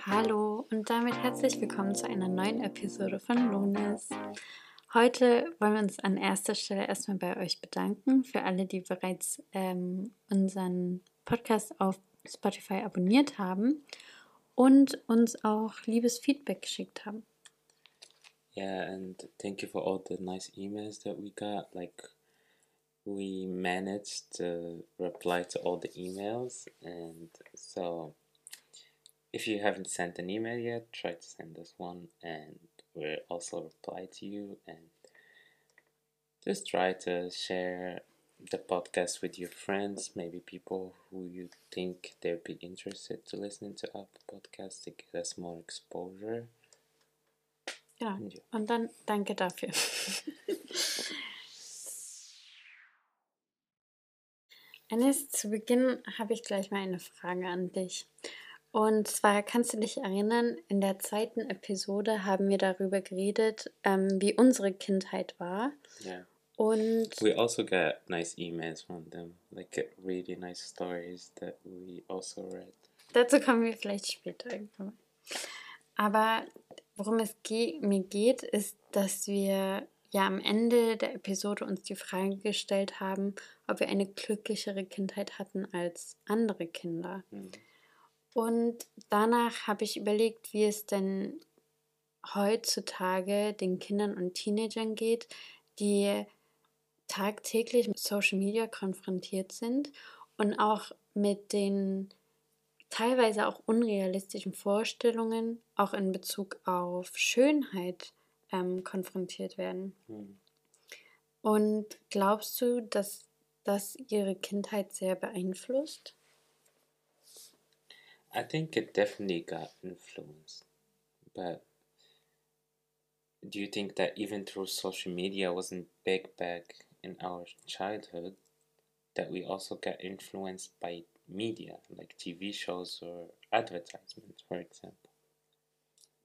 Hallo und damit herzlich willkommen zu einer neuen Episode von Lones. Heute wollen wir uns an erster Stelle erstmal bei euch bedanken für alle, die bereits ähm, unseren Podcast auf Spotify abonniert haben und uns auch liebes Feedback geschickt haben. Yeah, and thank you for all the nice emails that we got. Like, we managed to reply to all the emails, and so if you haven't sent an email yet, try to send us one, and we'll also reply to you. And just try to share the podcast with your friends, maybe people who you think they'd be interested to listen to our podcast to get us more exposure. Ja, und dann danke dafür. Eines zu Beginn habe ich gleich mal eine Frage an dich. Und zwar kannst du dich erinnern, in der zweiten Episode haben wir darüber geredet, ähm, wie unsere Kindheit war. Yeah. Und We also got nice emails from them, like really nice stories that we also read. dazu kommen wir vielleicht später irgendwann. Aber worum es ge mir geht, ist, dass wir ja am Ende der Episode uns die Frage gestellt haben, ob wir eine glücklichere Kindheit hatten als andere Kinder. Mm. Und danach habe ich überlegt, wie es denn heutzutage den Kindern und Teenagern geht, die tagtäglich mit Social Media konfrontiert sind und auch mit den teilweise auch unrealistischen Vorstellungen, auch in Bezug auf Schönheit, ähm, konfrontiert werden. Mm. Und glaubst du, dass das ihre Kindheit sehr beeinflusst? I think it definitely got influenced, but do you think that even through social media wasn't big back in our childhood, that we also got influenced by media, like TV shows or advertisements, for example?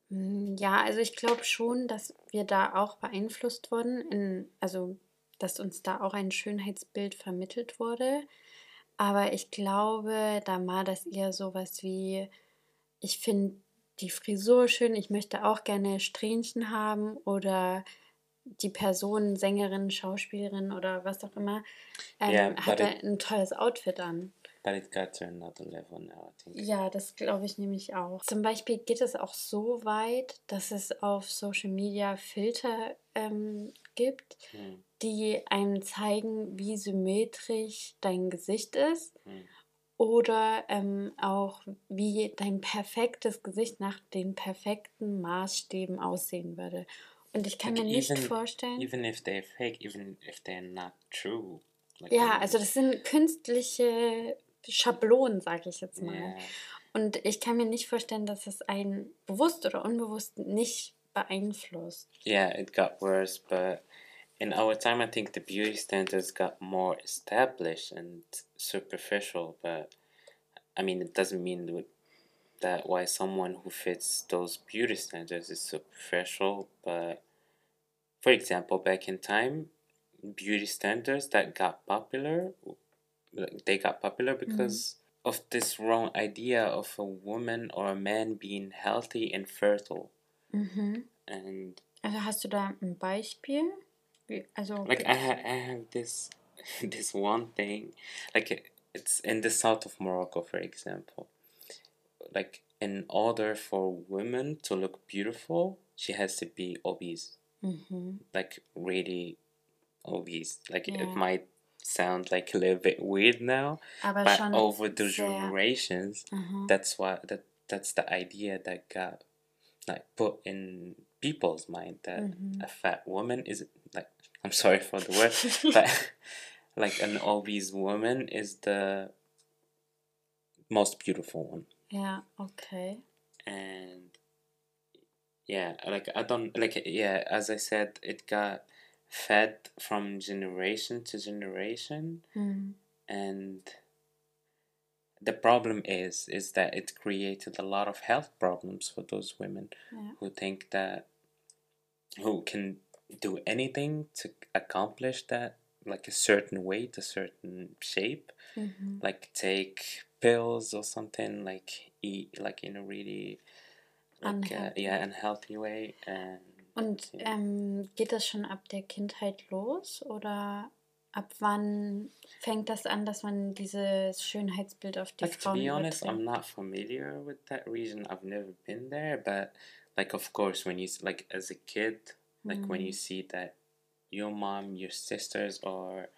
Mm, Ja, also ich glaube schon, dass wir da auch beeinflusst wurden, in, also dass uns da auch ein Schönheitsbild vermittelt wurde. Aber ich glaube, da war das eher sowas wie, ich finde die Frisur schön, ich möchte auch gerne Strähnchen haben oder die Person, Sängerin, Schauspielerin oder was auch immer, ähm, Yeah, hatte it- ein tolles Outfit an. But it got to another level now, I think. Ja, das glaube ich nämlich auch. Zum Beispiel geht es auch so weit, dass es auf Social Media Filter ähm, gibt, Mm, die einem zeigen, wie symmetrisch dein Gesicht ist mm. oder ähm, auch wie dein perfektes Gesicht nach den perfekten Maßstäben aussehen würde. Und ich kann Like mir nicht even- vorstellen. Even if they're fake, even if they're not true. Like, ja, also das sind künstliche Schablonen, sage ich jetzt mal. yeah. Und ich kann mir nicht vorstellen, dass es einen bewusst oder unbewusst nicht beeinflusst. Yeah, it got worse, but in our time, I think the beauty standards got more established and superficial. But I mean, it doesn't mean that why someone who fits those beauty standards is superficial. But for example, back in time, beauty standards that got popular, they got popular mm-hmm. because of this wrong idea of a woman or a man being healthy and fertile. And Also hast du da ein Beispiel? Also like I, ha- I have this this one thing like it's in the south of morocco for example like in order for women to look beautiful she has to be obese mhm. like really obese like Yeah. it might sound like a little bit weird now aber but over the generations Mhm. that's why that that's the idea that got like put in people's mind that Mhm. a fat woman is like I'm sorry for the word, but like an obese woman is the most beautiful one. Yeah. okay. And yeah, like I don't like yeah, as I said, it got fed from generation to generation Mhm. and the problem is is that it created a lot of health problems for those women Ja. who think that who can do anything to accomplish that like a certain weight a certain shape Mhm. like take pills or something like eat like in a really like uh, yeah, in a healthy way. And Und yeah. ähm, geht das schon ab der Kindheit los oder ab wann fängt das an, dass man dieses Schönheitsbild auf die like to be honest, I'm not familiar with that region. I've never been there, but like of course, when you like as a kid, like when you Hm. see that your mom, your sisters, or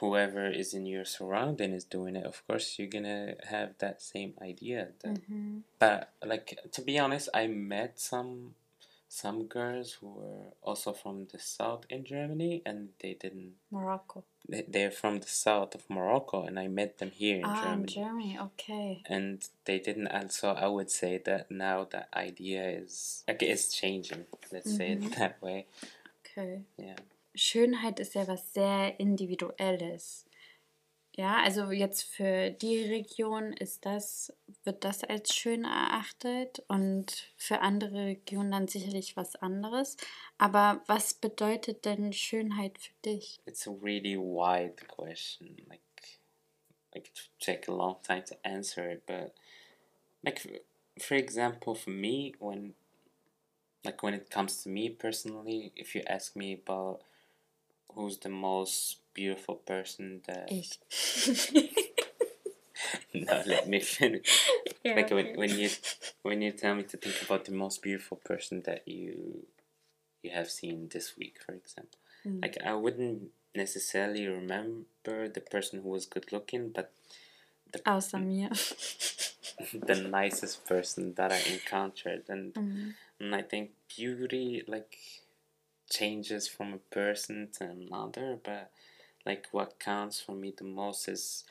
whoever is in your surrounding is doing it, of course you're gonna have that same idea. That, Mhm. but like to be honest, I met some some girls who were also from the south in Germany, and they didn't. Morocco. they- They're from the south of Morocco, and I met them here in Ah, in Germany Germany, okay. and they didn't and so i would say that now the idea is like it's changing let's say Mhm. it that way Okay. yeah Schönheit ist ja was sehr Individuelles. Ja, also jetzt für die Region ist das, wird das als schön erachtet und für andere Regionen dann sicherlich was anderes. Aber was bedeutet denn Schönheit für dich? it's a really wide question like like it take a long time to answer it but like for example for me when like when it comes to me personally if you ask me about who's the most beautiful person that Ich. no let me finish Ja, like when, okay. when you when you tell me to think about the most beautiful person that you you have seen this week for example Hm. like i wouldn't necessarily remember the person who was good looking but the, Außer mir. the nicest person that i encountered and, Mhm. and i think beauty like changes from a person to another but like what counts for me the most is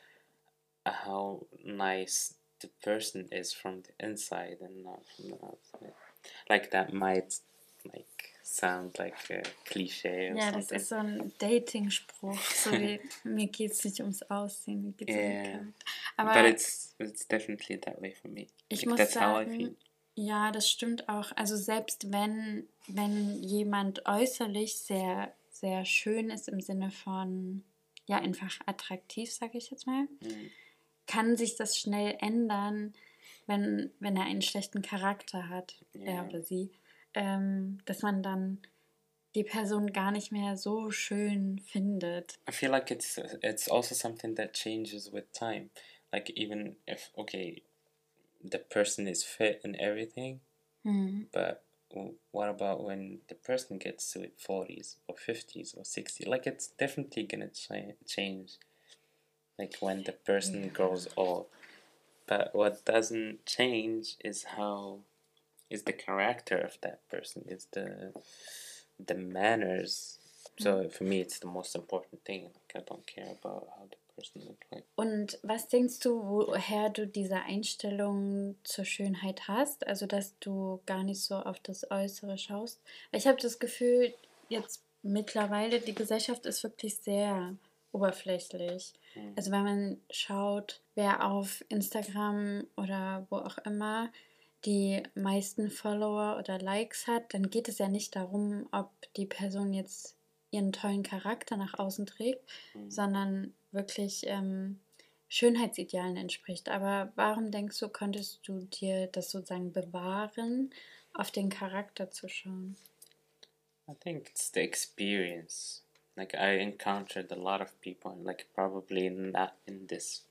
how nice the person is from the inside and not from the outside. Like that might like sound like a cliche or Ja, das something. ist so ein Dating-Spruch. So wie, mir geht es nicht ums Aussehen, mir geht es um Yeah. Aber but it's it's definitely that way for me. Ich like muss that's how I feel. Ja, das stimmt auch. Also selbst wenn, wenn jemand äußerlich sehr, sehr schön ist im Sinne von, ja, einfach attraktiv, sage ich jetzt mal, Mm. kann sich das schnell ändern, wenn, wenn er einen schlechten Charakter hat, er Yeah. oder sie, ähm, dass man dann die Person gar nicht mehr so schön findet. I feel like it's it's also something that changes with time. Like even if okay, the person is fit and everything, Hm. but what about when the person gets to it 40s or 50s or 60 like it's definitely gonna cha- change like when the person Yeah. grows old. But what doesn't change is how is the character of that person is the the manners. So hmm. for me it's the most important thing. Like i don't care about how the person looks like Und was denkst du, woher du diese Einstellung zur Schönheit hast? Also, dass du gar nicht so auf das Äußere schaust? Ich habe das Gefühl, jetzt mittlerweile, die Gesellschaft ist wirklich sehr oberflächlich. Mm. Also, wenn man schaut, wer auf Instagram oder wo auch immer die meisten Follower oder Likes hat, dann geht es ja nicht darum, ob die Person jetzt ihren tollen Charakter nach außen trägt, Mm. sondern wirklich ähm, Schönheitsidealen entspricht. Aber warum denkst du, konntest du dir das sozusagen bewahren, auf den Charakter zu schauen? I think it's the experience. Like I encountered a lot of people, and like probably not in this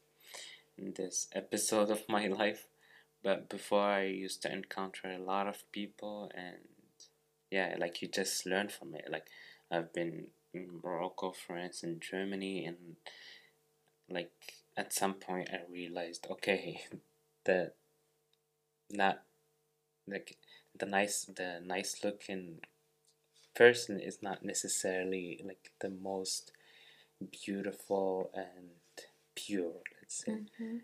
in this episode of my life, but before I used to encounter a lot of people, and yeah, like you just learn from it. Like I've been Morocco, France, and Germany, and like at some point I realized, okay, that not like the nice the nice looking person is not necessarily like the most beautiful and pure let's say mhm.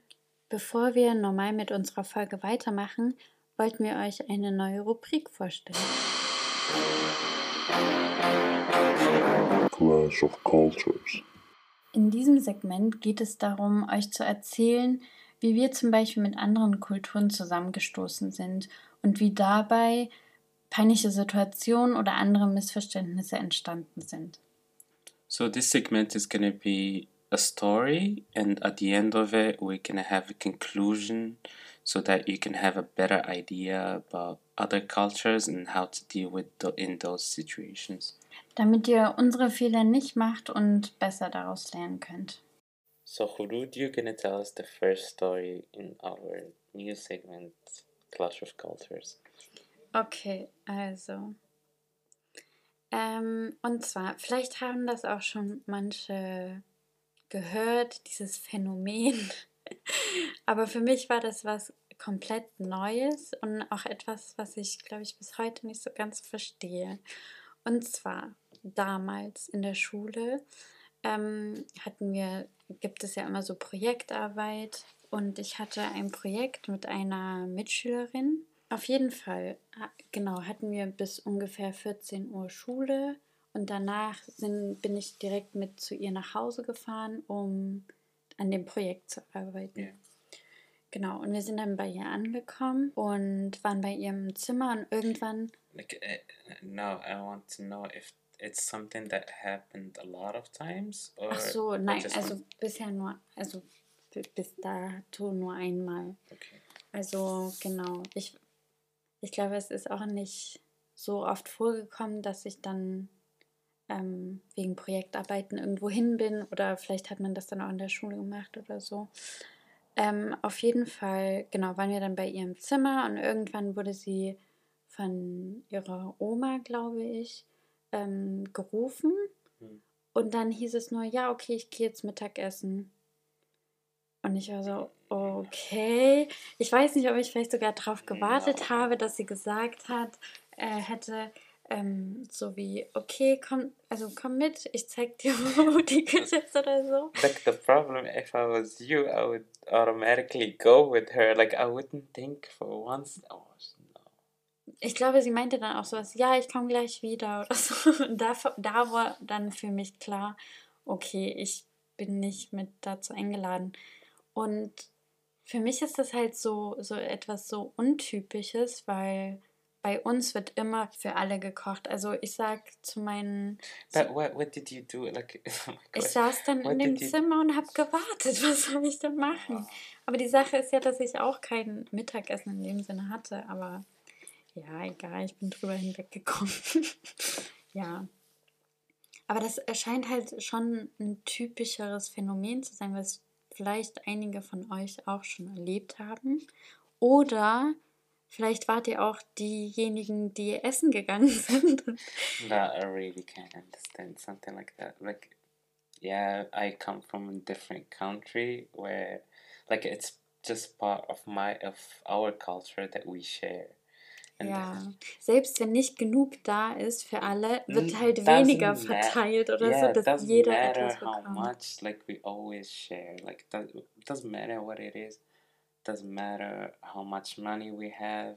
Bevor wir normal mit unserer Folge weitermachen, wollten wir euch eine neue Rubrik vorstellen. Clash of Cultures. In diesem Segment geht es darum, euch zu erzählen, wie wir zum Beispiel mit anderen Kulturen zusammengestoßen sind und wie dabei peinliche Situationen oder andere Missverständnisse entstanden sind. so this segment is going to be a story and at the end of it we're going to have a conclusion so that you can have a better idea about other cultures and how to deal with the, in those situations. Damit ihr unsere Fehler nicht macht und besser daraus lernen könnt. So, Hurud, you're gonna tell us the first story in our new segment, Clash of Cultures. Okay, also. Ähm, und zwar, vielleicht haben das auch schon manche gehört, dieses Phänomen. Aber für mich war das was komplett Neues und auch etwas, was ich, glaube ich, bis heute nicht so ganz verstehe. Und zwar damals in der Schule ähm, hatten wir, gibt es ja immer so Projektarbeit und ich hatte ein Projekt mit einer Mitschülerin. Auf jeden Fall, genau, hatten wir bis ungefähr 14 Uhr Schule und danach sind, bin ich direkt mit zu ihr nach Hause gefahren, um an dem Projekt zu arbeiten. Yeah. Genau, und wir sind dann bei ihr angekommen und waren bei ihrem Zimmer und irgendwann. Like, uh, no, I want to know if it's something that happened a lot of times. Or Ach so, nein, also bisher nur, also bis dato nur einmal. Okay. Also genau, ich, ich glaube, es ist auch nicht so oft vorgekommen, dass ich dann ähm, wegen Projektarbeiten irgendwo hin bin oder vielleicht hat man das dann auch in der Schule gemacht oder so. Ähm, auf jeden Fall, genau, waren wir dann bei ihrem Zimmer und irgendwann wurde sie von ihrer Oma, glaube ich, ähm, gerufen. Hm. Und dann hieß es nur, ja, okay, ich gehe jetzt Mittagessen. Und ich war so, okay. Ich weiß nicht, ob ich vielleicht sogar darauf gewartet habe, dass sie gesagt hat, äh, hätte, ähm, so wie, okay, komm, also komm mit, ich zeig dir, wo die Küche ist oder so. Like the problem, if I was you, I would automatically go with her. Like I wouldn't think for once. Oh, no. Ich glaube, sie meinte dann auch sowas, ja, ich komme gleich wieder oder so. Und da, da war dann für mich klar, okay, ich bin nicht mit dazu eingeladen. Und für mich ist das halt so, so etwas so Untypisches, weil bei uns wird immer für alle gekocht. Also ich sag zu meinen. But what, what did you do? Like, oh ich saß dann in dem Zimmer und habe gewartet. Was soll ich denn machen? Aber die Sache ist ja, dass ich auch kein Mittagessen in dem Sinne hatte. Aber ja, egal, ich bin drüber hinweggekommen. ja. Aber das erscheint halt schon ein typischeres Phänomen zu sein, was vielleicht einige von euch auch schon erlebt haben. Oder Vielleicht wart ihr auch diejenigen, die essen gegangen sind. no, I really can't understand something like that. Like, yeah, I come from a different country where, like, it's just part of my of our culture that we share. And ja, selbst wenn nicht genug da ist für alle, wird halt weniger verteilt oder yeah, so, dass jeder etwas bekommt. how much like we always share. Like, it doesn't matter what it is doesn't matter how much money we have.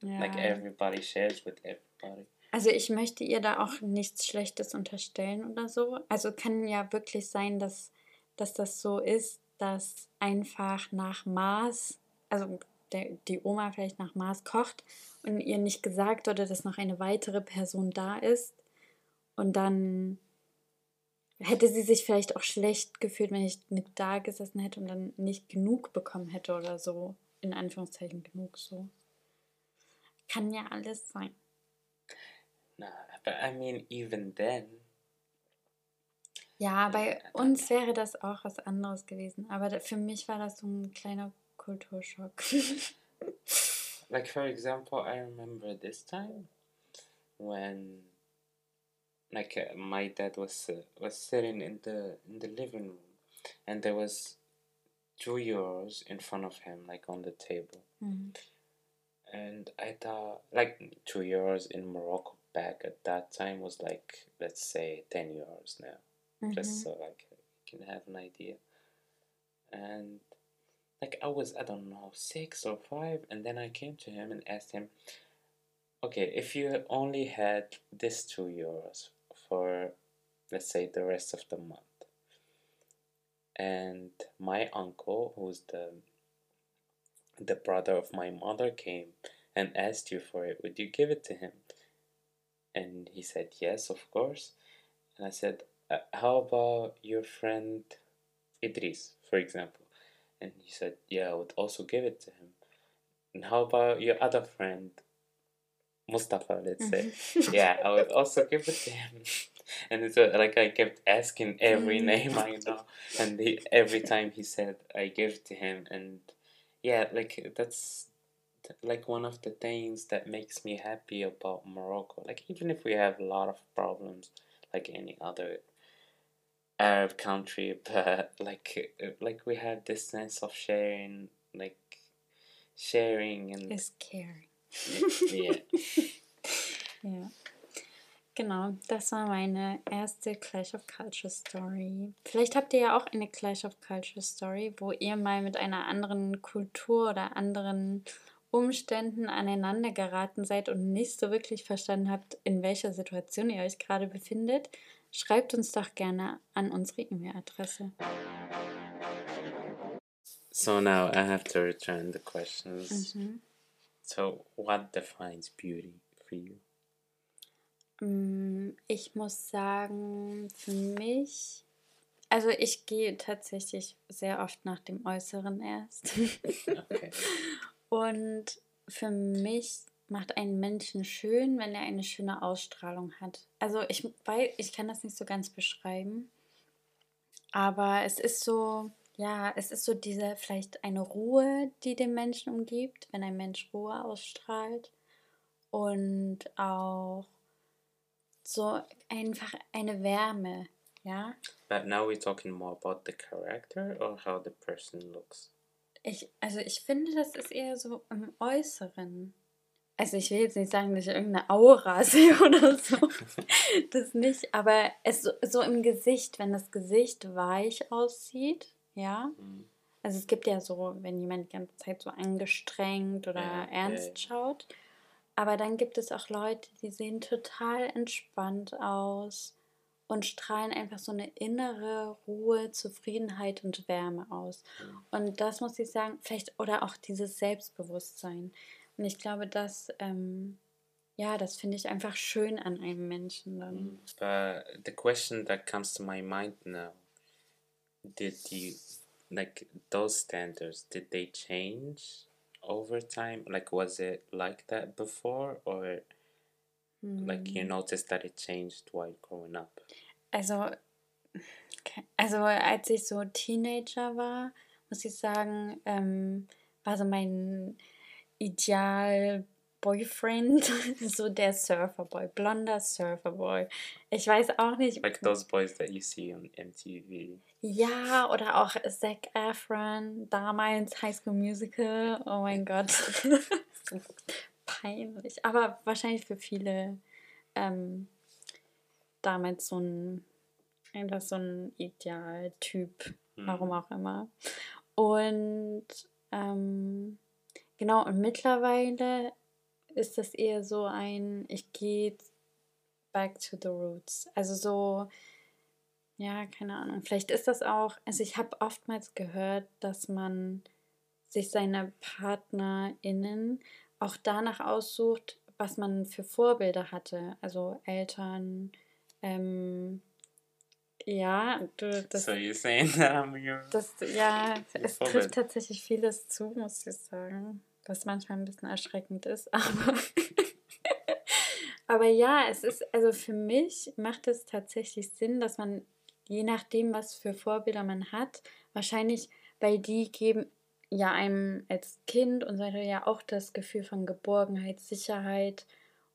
Ja. Like everybody shares with everybody. Also ich möchte ihr da auch nichts Schlechtes unterstellen oder so. Also kann ja wirklich sein, dass, dass das so ist, dass einfach nach Maß, also der, die Oma vielleicht nach Maß kocht und ihr nicht gesagt wurde, dass noch eine weitere Person da ist. Und dann hätte sie sich vielleicht auch schlecht gefühlt, wenn ich mit da gesessen hätte und dann nicht genug bekommen hätte oder so. In Anführungszeichen genug so. Kann ja alles sein. Na, but I mean, even then. Ja, bei uns wäre das auch was anderes gewesen. Aber für mich war das so ein kleiner Kulturschock. like, for example, I remember this time when like uh, my dad was uh, was sitting in the in the living room and there was two euros in front of him like on the table mm-hmm. and i thought like two euros in morocco back at that time was like let's say 10 euros now mm-hmm. just so like you can have an idea and like i was i don't know six or five and then i came to him and asked him okay if you only had this two euros let's say the rest of the month. And my uncle who's the the brother of my mother came and asked you for it. Would you give it to him? And he said yes of course. And i said uh, how about your friend idris for example? And he said yeah i would also give it to him. And how about your other friend, Mustafa? Let's say, yeah, I would also give it to him. And it's uh, like I kept asking every Mm. name I know, and he, every time he said, I gave it to him, and yeah, like that's like one of the things that makes me happy about Morocco. Like even if we have a lot of problems, like any other Arab country, but like like we have this sense of sharing, like sharing and Is caring. yeah. Ja. Genau, das war meine erste Clash of Culture Story. Vielleicht habt ihr ja auch eine Clash of Culture Story, wo ihr mal mit einer anderen Kultur oder anderen Umständen aneinander geraten seid und nicht so wirklich verstanden habt, in welcher Situation ihr euch gerade befindet. Schreibt uns doch gerne an unsere E-Mail-Adresse. So now I have to return the questions. Mhm. So what defines beauty for you? Mm, Ich muss sagen, für mich, also ich gehe tatsächlich sehr oft nach dem Äußeren erst. Okay. Und für mich macht einen Menschen schön, wenn er eine schöne Ausstrahlung hat. Also ich weiß, ich kann das nicht so ganz beschreiben, aber es ist so, ja, es ist so diese vielleicht eine Ruhe, die den Menschen umgibt, wenn ein Mensch Ruhe ausstrahlt und auch so einfach eine Wärme, ja. But now we're talking more about the character or how the person looks. Ich, also ich finde, das ist eher so im Äußeren. Also ich will jetzt nicht sagen, dass ich irgendeine Aura sehe oder so. Das nicht, aber es so, im Gesicht, wenn das Gesicht weich aussieht, ja. Mm. Also es gibt ja so, wenn jemand die ganze Zeit so angestrengt oder Ja, ja, ernst ja. schaut. Aber dann gibt es auch Leute, die sehen total entspannt aus und strahlen einfach so eine innere Ruhe, Zufriedenheit und Wärme aus. Und das muss ich sagen, vielleicht, oder auch dieses Selbstbewusstsein. Und ich glaube, das, ähm, ja, das finde ich einfach schön an einem Menschen dann. But the question that comes to my mind now, did you like those standards? Did they change over time? Like was it like that before, or like you hmm. noticed that it changed while growing up? Also, also als ich so Teenager war, muss ich sagen, ähm, war so mein Ideal Boyfriend, so der Surferboy, blonder Surferboy. Ich weiß auch nicht. Like those boys that you see on MTV. Ja, oder auch Zac Efron, damals High School Musical. Oh mein Gott. peinlich. Aber wahrscheinlich für viele ähm, damals so ein, einfach so ein Idealtyp, warum Mm. auch immer. Und ähm, genau, und mittlerweile ist das eher so ein, ich gehe back to the roots. Also so, ja, keine Ahnung. Vielleicht ist das auch, also ich habe oftmals gehört, dass man sich seine PartnerInnen auch danach aussucht, was man für Vorbilder hatte. Also Eltern, ähm, ja, du, das, so you're saying that das, ja, es Vorbild. trifft tatsächlich vieles zu, muss ich sagen. Was manchmal ein bisschen erschreckend ist, aber. aber ja, es ist, also für mich macht es tatsächlich Sinn, dass man, je nachdem, was für Vorbilder man hat, wahrscheinlich, weil die geben ja einem als Kind und so weiter ja auch das Gefühl von Geborgenheit, Sicherheit.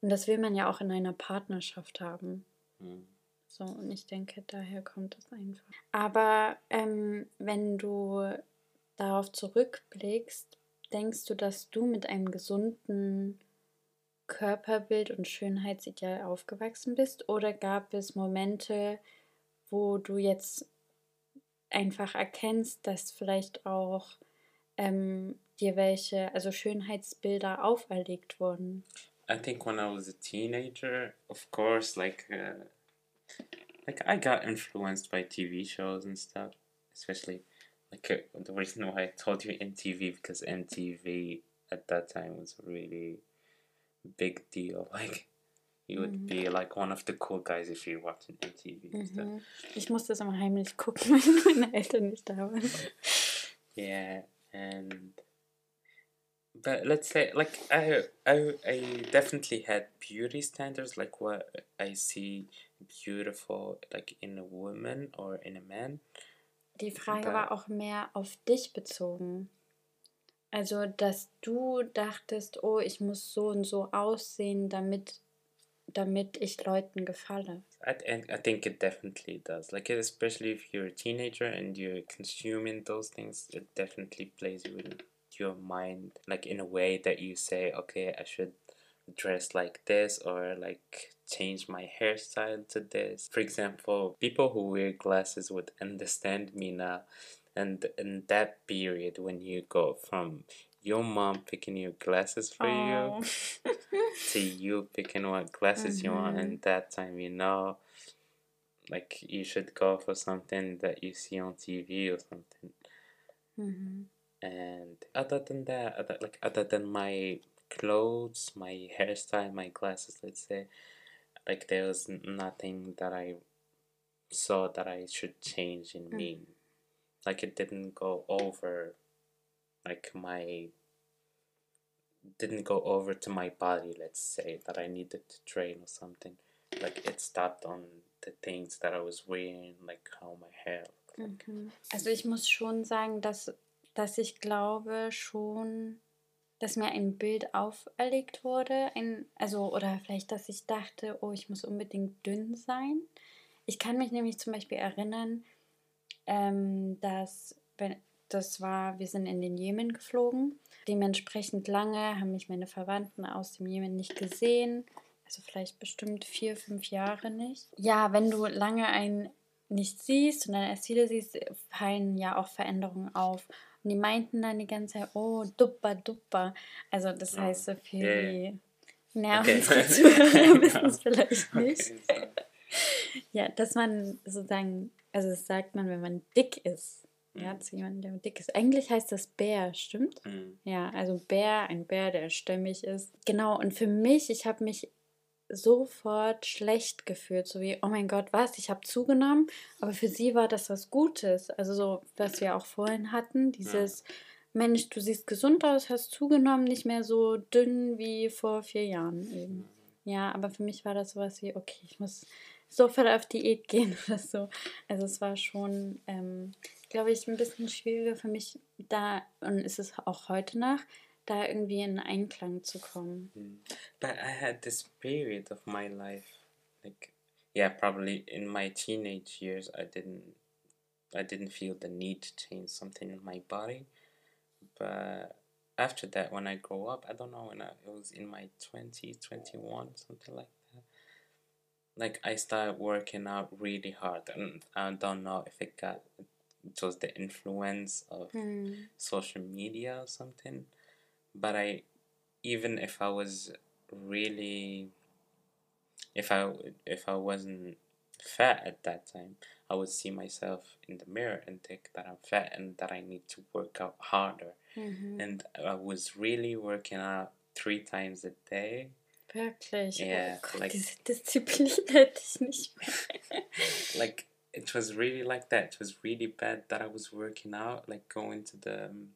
Und das will man ja auch in einer Partnerschaft haben. Mm. So, und ich denke, daher kommt es einfach. Aber ähm, wenn du darauf zurückblickst, denkst du, dass du mit einem gesunden Körperbild und Schönheitsideal aufgewachsen bist? Oder gab es Momente, wo du jetzt einfach erkennst, dass vielleicht auch ähm, dir welche, also Schönheitsbilder auferlegt wurden? I think when I was a teenager, of course, like uh, like I got influenced by TV shows and stuff, especially like uh, the reason why I told you MTV because MTV at that time was a really big deal. Like you would Mhm. be like one of the cool guys if you're watching MTV. Mhm. Ich musste es immer heimlich gucken, wenn meine Eltern nicht da waren. Yeah, and but let's say like I, I I definitely had beauty standards like what I see beautiful like in a woman or in a man. Die Frage war auch mehr auf dich bezogen. Also, dass du dachtest, oh, ich muss so und so aussehen, damit, damit ich Leuten gefalle. I, I think it definitely does. Like, especially if you're a teenager and you're consuming those things, it definitely plays with your mind, like in a way that you say, okay, I should dress like this or like change my hairstyle to this. For example, people who wear glasses would understand me now. And in that period, when you go from your mom picking your glasses for you to you picking what glasses mm-hmm. you want, and that time you know, like you should go for something that you see on TV or something. Mm-hmm. And other than that, other, like other than my clothes, my hairstyle, my glasses, let's say, like there was nothing that I saw that I should change in mm. me. Like it didn't go over like my didn't go over to my body, let's say, that I needed to train or something. Like it stopped on the things that I was wearing, like how my hair like. Mhm. Also ich muss schon sagen, dass, dass ich glaube schon dass mir ein Bild auferlegt wurde, ein, also oder vielleicht, dass ich dachte, oh, ich muss unbedingt dünn sein. Ich kann mich nämlich zum Beispiel erinnern, ähm, dass das war, wir sind in den Jemen geflogen. Dementsprechend lange haben mich meine Verwandten aus dem Jemen nicht gesehen. Also vielleicht bestimmt vier, fünf Jahre nicht. Ja, wenn du lange einen nicht siehst und dann erst wieder siehst, fallen ja auch Veränderungen auf. Und die meinten dann die ganze Zeit, oh, duppa, duppa. Also das heißt so viel yeah. wie, naja, okay. unsere Zuhörer wissen es vielleicht nicht. Okay, ja, dass man sozusagen, also das sagt man, wenn man dick ist. Ja, mhm. zu jemandem, der dick ist. Eigentlich heißt das Bär, stimmt? Mhm. Ja, also Bär, ein Bär, der stämmig ist. Genau, und für mich, ich habe mich sofort schlecht gefühlt, so wie, oh mein Gott, was, ich habe zugenommen, aber für sie war das was Gutes, also so, was wir auch vorhin hatten, dieses, ja. Mensch, du siehst gesund aus, hast zugenommen, nicht mehr so dünn wie vor vier Jahren eben. Ja, aber für mich war das sowas wie, okay, ich muss sofort auf Diät gehen oder so. Also es war schon, ähm, glaube ich, ein bisschen schwieriger für mich da, und ist es auch heute noch, da irgendwie in Einklang zu kommen. Mm. But I had this period of my life, like yeah, probably in my teenage years, I didn't, I didn't feel the need to change something in my body, but after that, when I grow up, I don't know when I it was in my 20, 21, something like that. Like I started working out really hard, and I don't know if it got it was the influence of mm. social media or something but I even if I was really if I if I wasn't fat at that time, I would see myself in the mirror and think that I'm fat and that I need to work out harder. Mm-hmm. And I was really working out three times a day. Wirklich? Yeah. Oh Gott, like, diese Disziplin hätte ich nicht mehr. like, it was really like that. It was really bad that I was working out, like going to the um,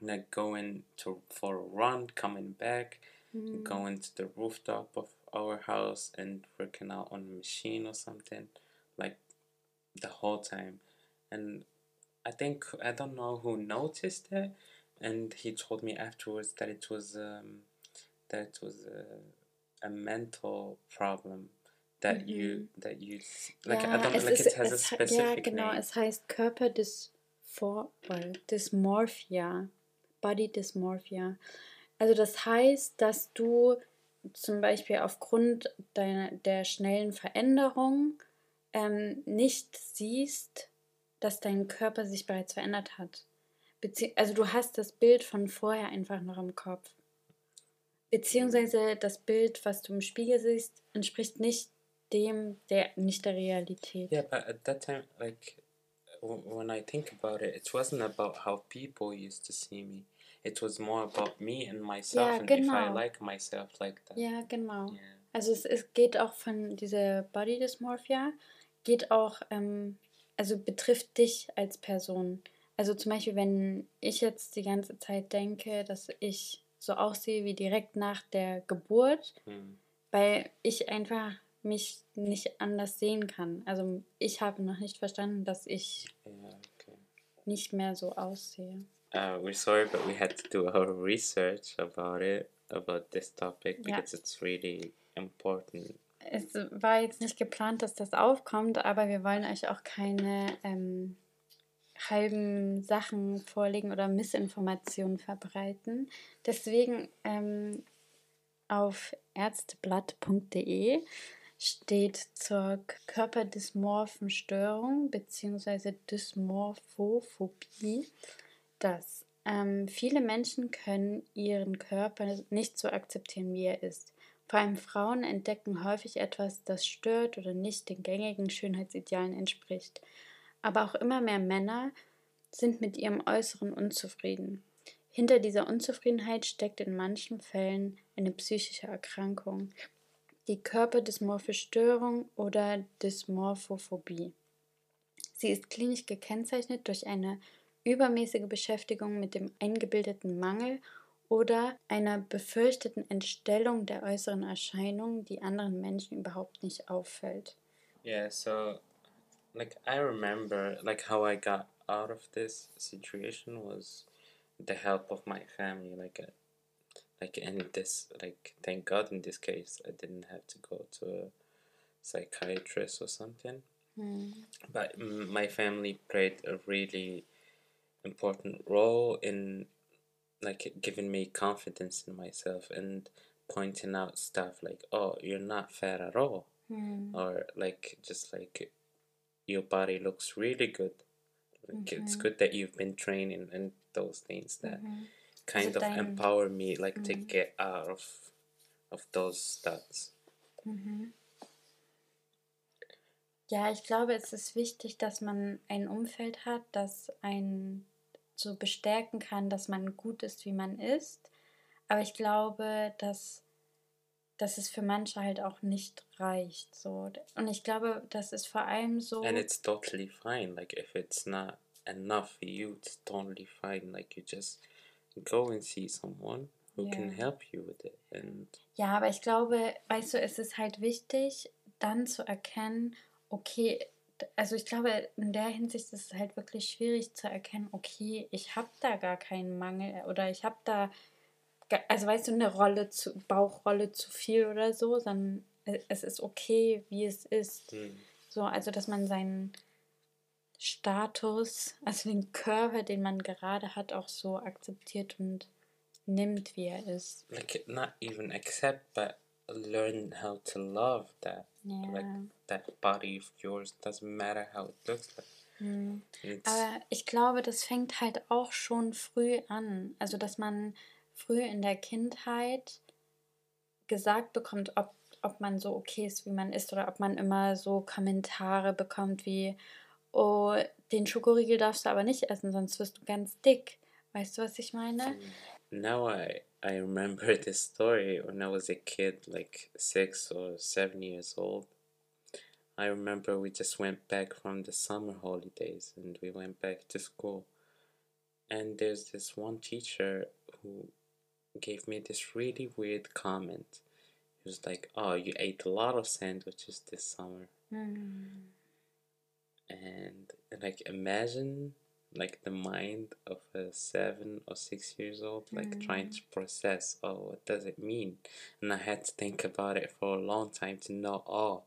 like going to for a run, coming back, mm. going to the rooftop of our house and working out on a machine or something, like the whole time. And I think I don't know who noticed it, and he told me afterwards that it was um, that it was a, a mental problem that mhm. you that you like ja, I don't like ist, it has a specific ja genau name. es heißt Körperdysmorphia Body Dysmorphia. Also das heißt, dass du zum Beispiel aufgrund deiner, der schnellen Veränderung ähm, nicht siehst, dass dein Körper sich bereits verändert hat. Bezie also du hast das Bild von vorher einfach noch im Kopf. Beziehungsweise das Bild, was du im Spiegel siehst, entspricht nicht dem, der nicht der Realität. Yeah, but at that time, like when I think about it, it wasn't about how people used to see me. It was more about me and myself ja, and genau. if I genau. like myself like that. Ja, genau. Yeah. Also es, es geht auch von dieser Body Dysmorphia, geht auch, ähm, also betrifft dich als Person. also zum Beispiel, wenn ich jetzt die ganze Zeit denke, dass ich so aussehe wie direkt nach der Geburt, Mm. weil ich einfach mich nicht anders sehen kann. Also ich habe noch nicht verstanden, dass ich Yeah, okay. nicht mehr so aussehe. Uh, we're sorry, but we had to do our research about it, about this topic, because it's really important. Es war jetzt nicht geplant, dass das aufkommt, aber wir wollen euch auch keine ähm, halben Sachen vorlegen oder Missinformationen verbreiten. Deswegen ähm, auf ärzteblatt.de steht zur körperdysmorphen Störung bzw. Dysmorphophobie, dass ähm, viele Menschen können ihren Körper nicht so akzeptieren, wie er ist. Vor allem Frauen entdecken häufig etwas, das stört oder nicht den gängigen Schönheitsidealen entspricht. Aber auch immer mehr Männer sind mit ihrem Äußeren unzufrieden. Hinter dieser Unzufriedenheit steckt in manchen Fällen eine psychische Erkrankung, die körperdysmorphe Störung oder Dysmorphophobie. Sie ist klinisch gekennzeichnet durch eine übermäßige Beschäftigung mit dem eingebildeten Mangel oder einer befürchteten Entstellung der äußeren Erscheinung, die anderen Menschen überhaupt nicht auffällt. Yeah, so like I remember like how I got out of this situation was the help of my family like uh, like in this like thank God in this case I didn't have to go to a psychiatrist or something Hm. but mm, my family played a really important role in like giving me confidence in myself and pointing out stuff like oh you're not fat at all Hm. or like just like your body looks really good like it's Mhm. good that you've been training and those things that Mhm. kind of empower me like to Mhm. get out of of those studs Mhm. Ja, ich glaube, es ist wichtig, dass man ein Umfeld hat, das einen so bestärken kann, dass man gut ist, wie man ist. Aber ich glaube, dass, dass es für manche halt auch nicht reicht. So. Und ich glaube, das ist vor allem so. and it's totally fine like if it's not enough for you it's totally fine like you just go and see someone who can Yeah. help you with it and Ja, aber ich glaube, weißt du, es ist halt wichtig, dann zu erkennen, okay, also ich glaube, in der Hinsicht ist es halt wirklich schwierig zu erkennen, okay, ich habe da gar keinen Mangel oder ich habe da, also weißt du, eine Rolle zu, Bauchrolle zu viel oder so, sondern e- es ist okay, wie es ist. mm, So, also dass man seinen Status, also den Körper, den man gerade hat, auch so akzeptiert und nimmt, wie er ist. like not even accept but learn how to love that Ja. like that body of yours doesn't matter how it looks like Hm. it's Aber ich glaube, das fängt halt auch schon früh an. Also, dass man früh in der Kindheit gesagt bekommt, ob, ob man so okay ist, wie man ist, oder ob man immer so Kommentare bekommt wie, oh, den Schokoriegel darfst du aber nicht essen, sonst wirst du ganz dick. Weißt du, was ich meine? now I I remember this story when I was a kid, like six or seven years old. I remember we just went back from the summer holidays and we went back to school. And there's this one teacher who gave me this really weird comment. He was like, Oh, you ate a lot of sandwiches this summer. Hm. And like imagine like the mind of a seven or six years old like trying to mm. process oh what does it mean? And i had to think about it for a long time to know oh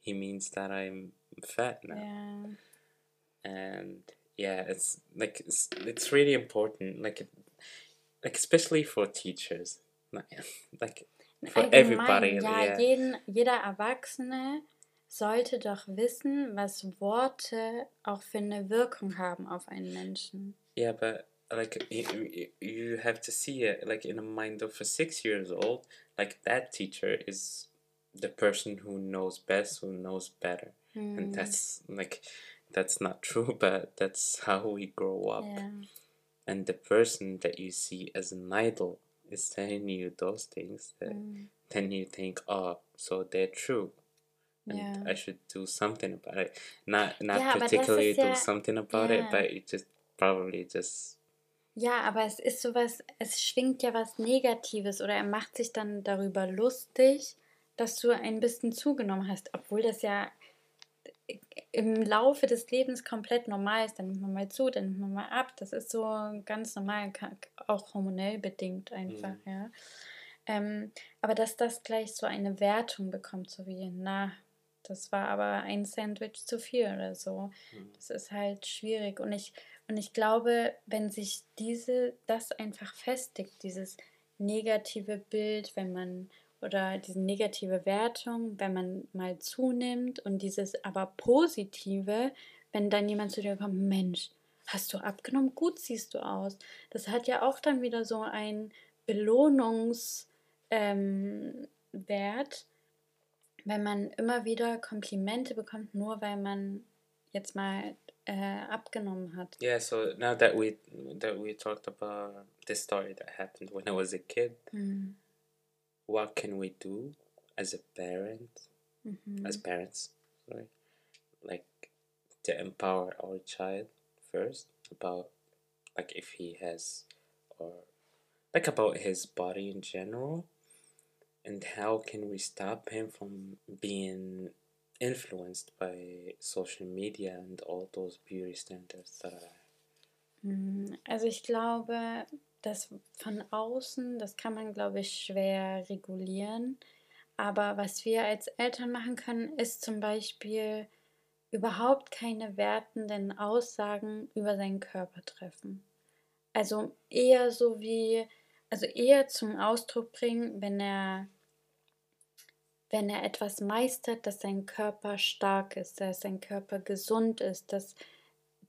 he means that i'm fat now. Ja. and yeah it's like it's, it's really important like like especially for teachers. Like like for everybody ja, yeah. Jeden, jeder Erwachsene sollte doch wissen, was Worte auch für eine Wirkung haben auf einen Menschen. Yeah, but like you, have to see it like in the mind of a six years old. Like that teacher is the person who knows best, who knows better, Hm. and hmm. that's like that's not true, but that's how we grow up. Ja. And the person that you see as an idol is telling you those things. That Hm. then you think, oh, so they're true. And Ja. I should do something about it. Not not Ja, particularly do ja- something about ja. it, but you just probably just. Ja, aber es ist sowas, es schwingt ja was Negatives oder er macht sich dann darüber lustig, dass du ein bisschen zugenommen hast, obwohl das ja im Laufe des Lebens komplett normal ist. Dann nimmt man mal zu, dann nimmt man mal ab. Das ist so ganz normal, auch hormonell bedingt einfach, mhm. ja. Ähm, aber dass das gleich so eine Wertung bekommt, so wie, na, das war aber ein Sandwich zu viel oder so. Mhm. Das ist halt schwierig. Und ich, und ich glaube, wenn sich diese, das einfach festigt, dieses negative Bild, wenn man oder diese negative Wertung, wenn man mal zunimmt und dieses aber positive, wenn dann jemand zu dir kommt, Mensch, hast du abgenommen, gut siehst du aus. Das hat ja auch dann wieder so einen Belohnungswert, ähm, wenn man immer wieder Komplimente bekommt, nur weil man jetzt mal äh, abgenommen hat. Yeah, so now that we that we talked about the story that happened when I was a kid, mm. what can we do as a parent, mm-hmm. as parents, sorry, like to empower our child first about like if he has or like about his body in general and how can we stop him from being influenced by social media and all those beauty standards that are mm, also ich glaube das von außen, das kann man, glaube ich, schwer regulieren. Aber was wir als Eltern machen können, ist zum Beispiel überhaupt keine wertenden Aussagen über seinen Körper treffen. Also eher so wie, also eher zum Ausdruck bringen, wenn er, wenn er etwas meistert, dass sein Körper stark ist, dass sein Körper gesund ist, dass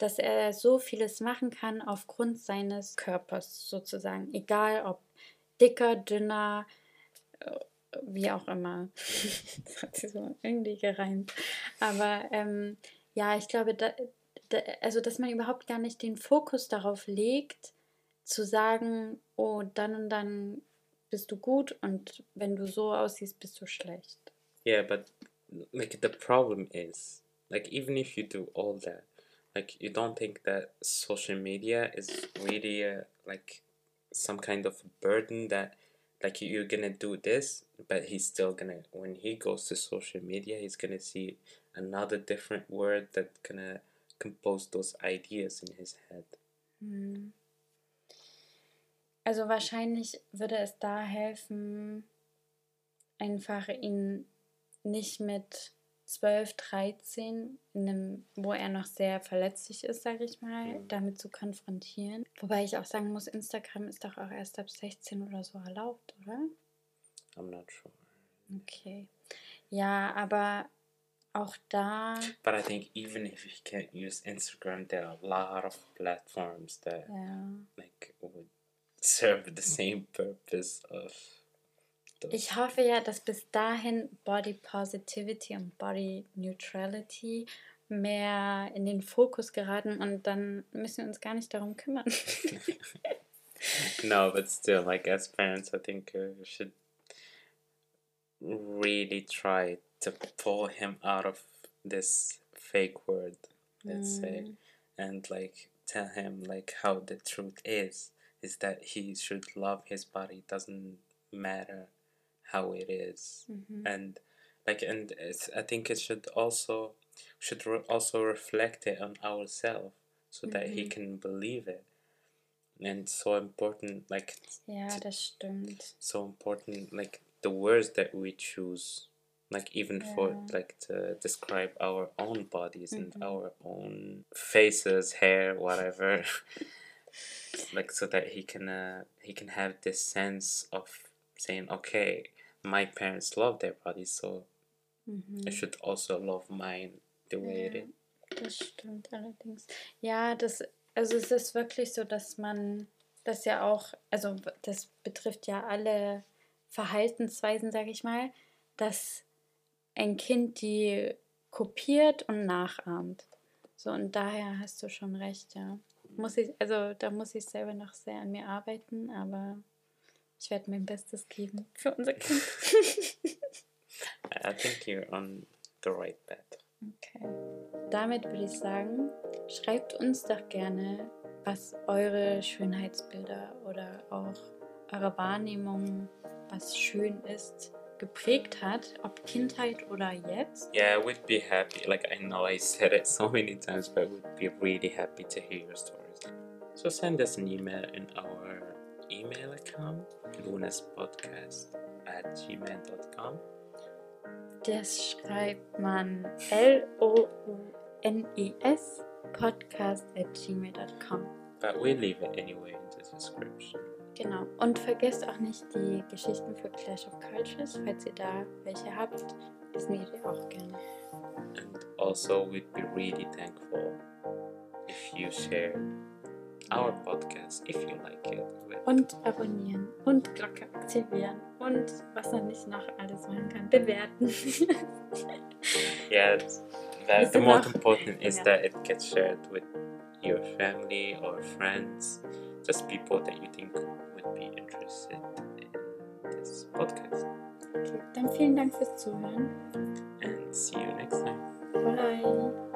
dass er so vieles machen kann aufgrund seines Körpers sozusagen, egal ob dicker, dünner, äh, wie auch immer. das hat sich so irgendwie gereimt. Aber ähm, ja, ich glaube, da, da, also dass man überhaupt gar nicht den Fokus darauf legt, zu sagen, oh, dann und dann bist du gut und wenn du so aussiehst, bist du schlecht. Yeah, but like the problem is, like even if you do all that, like you don't think that social media is really a, like some kind of burden that like you're gonna do this but he's still gonna when he goes to social media he's gonna see another different word that's gonna compose those ideas in his head hm. Also wahrscheinlich würde es da helfen einfach ihn nicht mit 12, 13, in einem, wo er noch sehr verletzlich ist, sage ich mal, mhm. damit zu konfrontieren. Wobei ich auch sagen muss, Instagram ist doch auch erst ab 16 oder so erlaubt, oder? I'm not sure. Okay. Ja, aber auch da. But I think even if you can't use Instagram, there are a lot of platforms that yeah. like would serve the same purpose of ich hoffe ja, dass bis dahin Body Positivity und Body Neutrality mehr in den Fokus geraten und dann müssen wir uns gar nicht darum kümmern. no, but still, like as parents, I think uh, we should really try to pull him out of this fake word, let's mm. say, and like tell him like how the truth is, is that he should love his body. Doesn't matter how it is. Mm-hmm. and like and I think it should also should re- also reflect it on ourselves so mm-hmm. that he mm-hmm. can believe it and so important like yeah das stimmt so important like the words that we choose like even yeah. for like to describe our own bodies mm-hmm. and our own faces hair whatever like so that he can uh, he can have this sense of saying okay my parents love their bodies, so mhm. I should also love mine the way ja, it is. Das stimmt allerdings. Ja, das, also es ist wirklich so, dass man das ja auch, also das betrifft ja alle Verhaltensweisen, sage ich mal, dass ein Kind die kopiert und nachahmt. So, und daher hast du schon recht, ja. Muss ich, also da muss ich selber noch sehr an mir arbeiten, aber ich werde mein Bestes geben für unser Kind. I think you're on the right path. Okay. Damit würde ich sagen, schreibt uns doch gerne was eure Schönheitsbilder oder auch eure Wahrnehmung, was schön ist, geprägt hat, ob Kindheit oder jetzt. Yeah, we'd be happy. Like I know I said it so many times, but we'd be really happy to hear your stories. So send us an email in our email account, lunaspodcast at gmail.com. Das schreibt man L-O-U-N-E-S podcast at gmail.com. But we leave it anyway in the description. Genau. Und vergesst auch nicht die Geschichten für Clash of Cultures, falls ihr da welche habt. Das wir auch gerne. And also, we'd be really thankful if you share our podcast, if you like it. Und abonnieren und Glocke aktivieren und was man nicht noch alles machen kann, bewerten. yeah, Is the most important is Yeah. that it gets shared with your family or friends, just people that you think would be interested in this podcast. okay, dann vielen Dank fürs Zuhören. And see you next time. Bye.